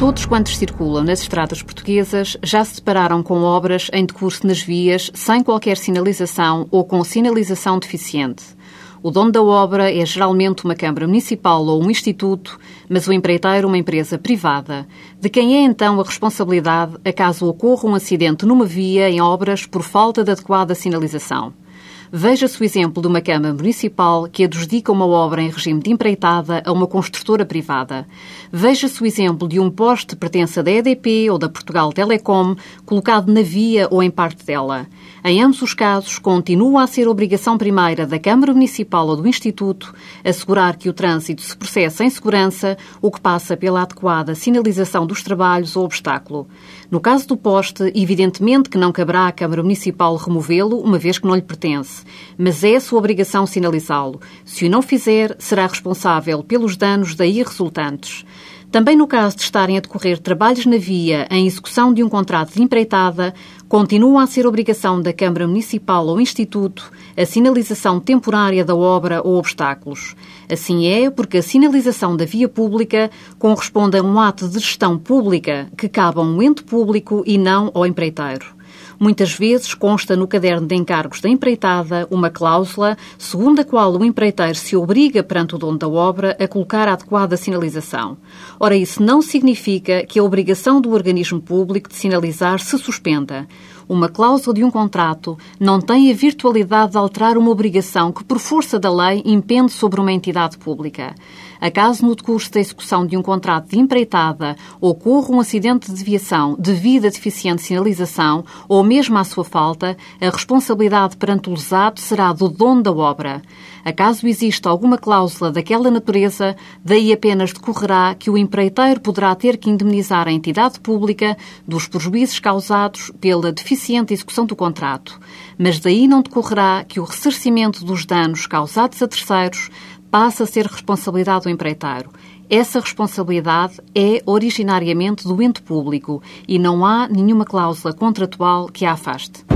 Todos quantos circulam nas estradas portuguesas já se depararam com obras em decurso nas vias sem qualquer sinalização ou com sinalização deficiente. O dono da obra é geralmente uma Câmara Municipal ou um Instituto, mas o empreiteiro uma empresa privada, de quem é então a responsabilidade a caso ocorra um acidente numa via em obras por falta de adequada sinalização. Veja-se o exemplo de uma Câmara Municipal que adjudica uma obra em regime de empreitada a uma construtora privada. Veja-se o exemplo de um poste pertença da EDP ou da Portugal Telecom colocado na via ou em parte dela. Em ambos os casos, continua a ser obrigação primeira da Câmara Municipal ou do Instituto assegurar que o trânsito se processa em segurança, o que passa pela adequada sinalização dos trabalhos ou obstáculo. No caso do poste, evidentemente que não caberá à Câmara Municipal removê-lo, uma vez que não lhe pertence, mas é sua obrigação sinalizá-lo. Se o não fizer, será responsável pelos danos daí resultantes. Também no caso de estarem a decorrer trabalhos na via em execução de um contrato de empreitada, continua a ser obrigação da Câmara Municipal ou Instituto a sinalização temporária da obra ou obstáculos. Assim é porque a sinalização da via pública corresponde a um ato de gestão pública que cabe a um ente público e não ao empreiteiro. Muitas vezes consta no caderno de encargos da empreitada uma cláusula segundo a qual o empreiteiro se obriga perante o dono da obra a colocar a adequada sinalização. Ora, isso não significa que a obrigação do organismo público de sinalizar se suspenda. Uma cláusula de um contrato não tem a virtualidade de alterar uma obrigação que, por força da lei, impende sobre uma entidade pública. Acaso no decurso da execução de um contrato de empreitada ocorra um acidente de viação devido a deficiente sinalização ou mesmo à sua falta, a responsabilidade perante o lesado será do dono da obra. Acaso exista alguma cláusula daquela natureza, daí apenas decorrerá que o empreiteiro poderá ter que indemnizar a entidade pública dos prejuízos causados pela deficiente execução do contrato. Mas daí não decorrerá que o ressarcimento dos danos causados a terceiros passa a ser responsabilidade do empreiteiro. Essa responsabilidade é originariamente do ente público e não há nenhuma cláusula contratual que a afaste.